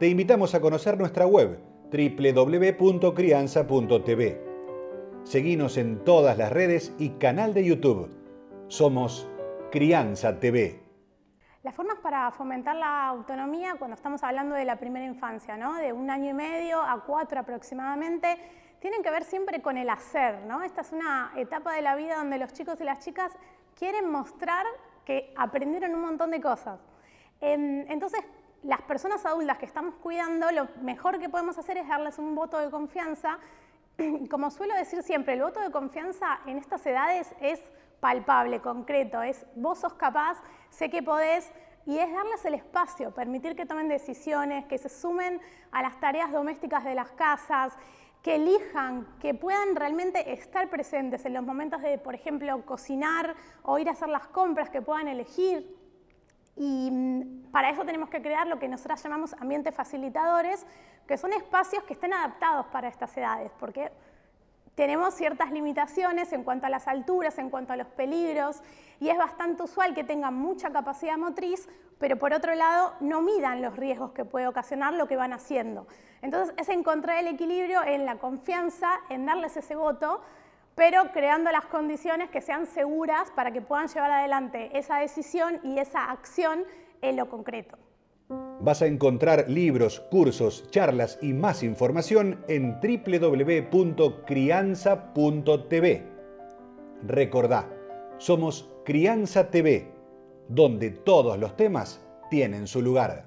te invitamos a conocer nuestra web www.crianza.tv. Seguinos en todas las redes y canal de YouTube. Somos Crianza TV. Las formas para fomentar la autonomía cuando estamos hablando de la primera infancia, ¿no? de un año y medio a cuatro aproximadamente, tienen que ver siempre con el hacer. ¿no? Esta es una etapa de la vida donde los chicos y las chicas quieren mostrar que aprendieron un montón de cosas. Em, entonces, las personas adultas que estamos cuidando, lo mejor que podemos hacer es darles un voto de confianza. Como suelo decir siempre, el voto de confianza en estas edades es palpable, concreto, es vos sos capaz, sé que podés, y es darles el espacio, permitir que tomen decisiones, que se sumen a las tareas domésticas de las casas, que elijan, que puedan realmente estar presentes en los momentos de, por ejemplo, cocinar o ir a hacer las compras, que puedan elegir y mm, para eso tenemos que crear lo que nosotros llamamos ambientes facilitadores, que son espacios que estén adaptados para estas edades, porque tenemos ciertas limitaciones en cuanto a las alturas, en cuanto a los peligros, y es bastante usual que tengan mucha capacidad motriz, pero por otro lado no midan los riesgos que puede ocasionar lo que van haciendo. Entonces es encontrar el equilibrio en la confianza, en darles ese voto, pero creando las condiciones que sean seguras para que puedan llevar adelante esa decisión y esa acción en lo concreto. Vas a encontrar libros, cursos, charlas y más información en www.crianza.tv. Recordá, somos Crianza TV, donde todos los temas tienen su lugar.